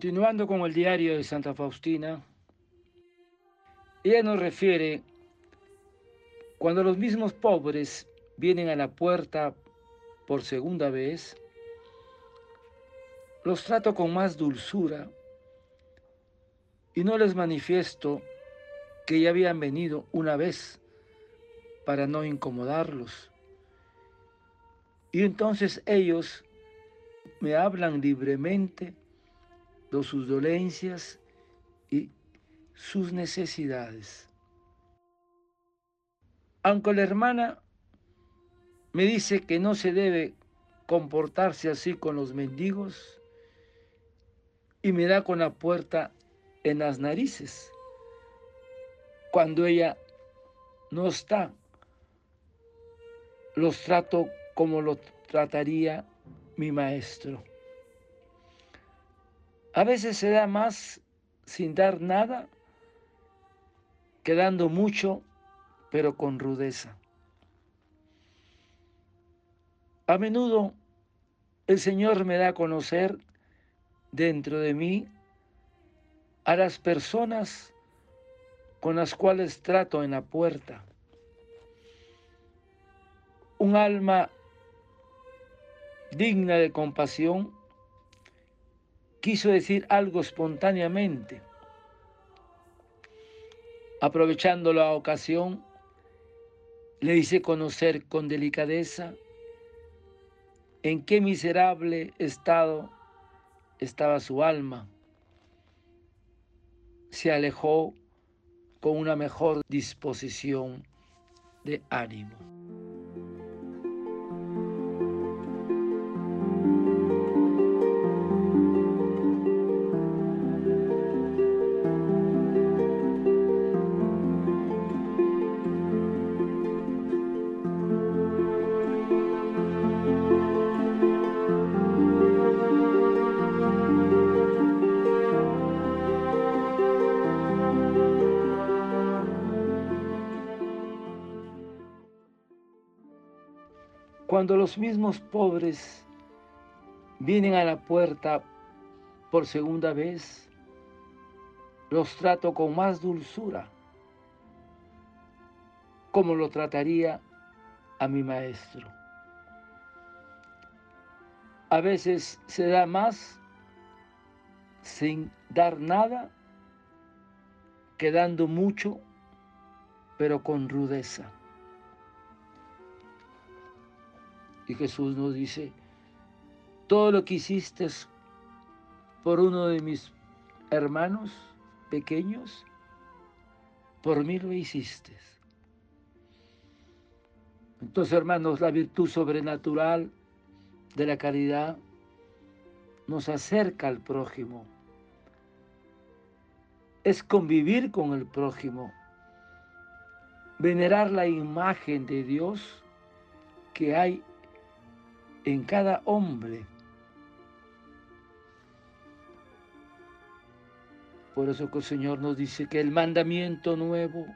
Continuando con el diario de Santa Faustina, ella nos refiere cuando los mismos pobres vienen a la puerta por segunda vez, los trato con más dulzura y no les manifiesto que ya habían venido una vez para no incomodarlos. Y entonces ellos me hablan libremente sus dolencias y sus necesidades. Aunque la hermana me dice que no se debe comportarse así con los mendigos y me da con la puerta en las narices cuando ella no está. Los trato como lo trataría mi maestro. A veces se da más sin dar nada que dando mucho, pero con rudeza. A menudo el Señor me da a conocer dentro de mí a las personas con las cuales trato en la puerta. Un alma digna de compasión quiso decir algo espontáneamente. Aprovechando la ocasión, le hice conocer con delicadeza en qué miserable estado estaba su alma. Se alejó con una mejor disposición de ánimo. Cuando los mismos pobres vienen a la puerta por segunda vez, los trato con más dulzura, como lo trataría a mi maestro. A veces se da más sin dar nada que dando mucho, pero con rudeza. Y Jesús nos dice, todo lo que hiciste por uno de mis hermanos pequeños, por mí lo hiciste. Entonces, hermanos, la virtud sobrenatural de la caridad nos acerca al prójimo. Es convivir con el prójimo, venerar la imagen de Dios que hay en cada hombre. Por eso que el Señor nos dice que el mandamiento nuevo,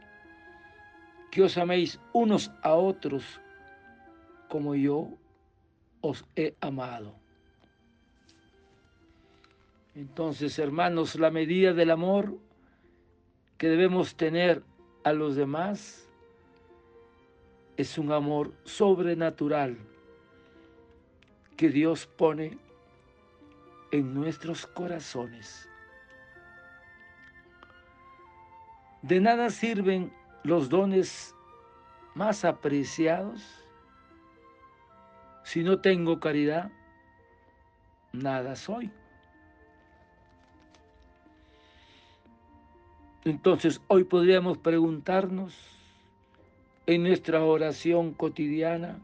que os améis unos a otros como yo os he amado. Entonces, hermanos, la medida del amor que debemos tener a los demás es un amor sobrenatural que Dios pone en nuestros corazones. De nada sirven los dones más apreciados si no tengo caridad, nada soy. Entonces hoy podríamos preguntarnos en nuestra oración cotidiana,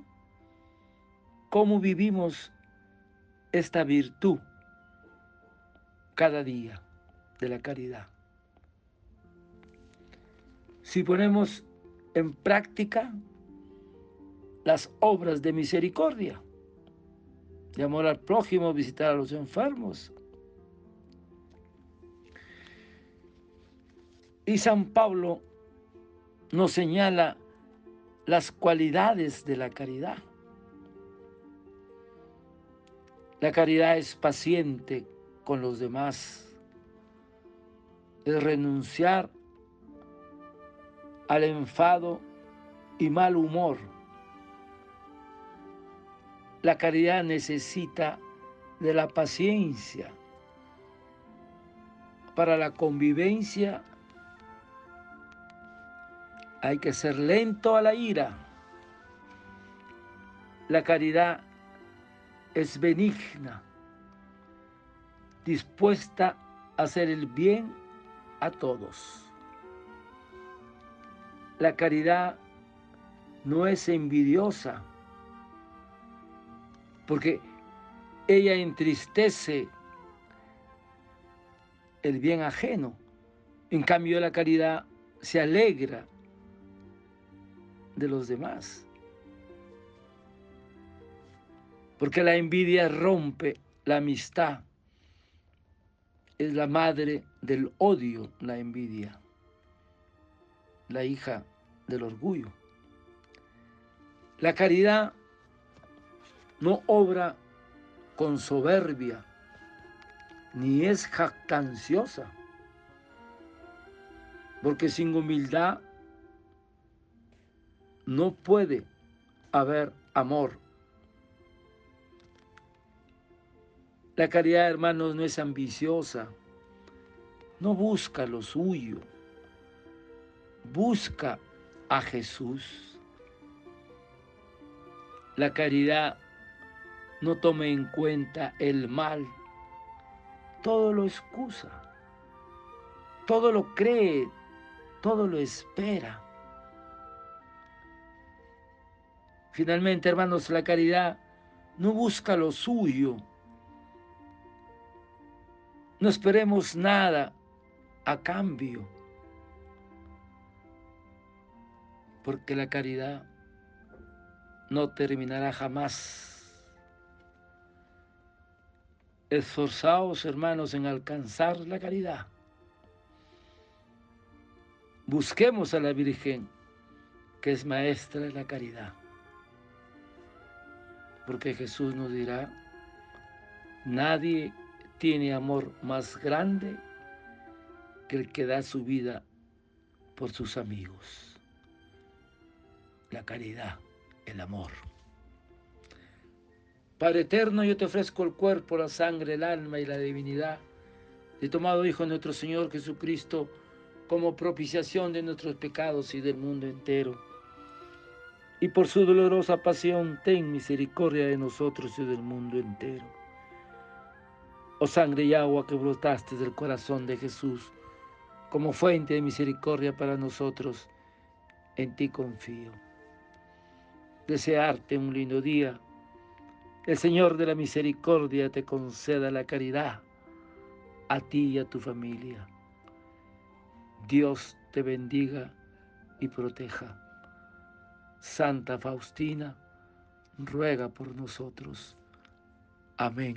cómo vivimos esta virtud cada día de la caridad. Si ponemos en práctica las obras de misericordia, de amor al prójimo, visitar a los enfermos. Y San Pablo nos señala las cualidades de la caridad. La caridad es paciente, con los demás, es renunciar al enfado y mal humor. La caridad necesita de la paciencia para la convivencia. Hay que ser lento a la ira. La caridad es benigna, dispuesta a hacer el bien a todos. La caridad no es envidiosa, porque ella entristece el bien ajeno. En cambio, la caridad se alegra de los demás. Porque la envidia rompe la amistad. Es la madre del odio, la envidia. La hija del orgullo. La caridad no obra con soberbia, ni es jactanciosa, porque sin humildad no puede haber amor. La caridad, hermanos, no es ambiciosa, no busca lo suyo, busca a Jesús. La caridad no toma en cuenta el mal, todo lo excusa, todo lo cree, todo lo espera. Finalmente, hermanos, la caridad no busca lo suyo. No esperemos nada a cambio. Porque la caridad no terminará jamás. Esforzaos, hermanos, en alcanzar la caridad. Busquemos a la Virgen, que es maestra de la caridad. Porque Jesús nos dirá, nadie tiene amor más grande que el que da su vida por sus amigos. La caridad, el amor. Padre eterno, yo te ofrezco el cuerpo, la sangre, el alma y la divinidad de tomado Hijo nuestro Señor Jesucristo como propiciación de nuestros pecados y del mundo entero. Y por su dolorosa pasión, ten misericordia de nosotros y del mundo entero. Oh sangre y agua que brotaste del corazón de Jesús, como fuente de misericordia para nosotros, en ti confío. Desearte un lindo día el Señor de la misericordia te conceda la caridad a ti y a tu familia. Dios te bendiga y proteja. Santa Faustina, ruega por nosotros. Amén.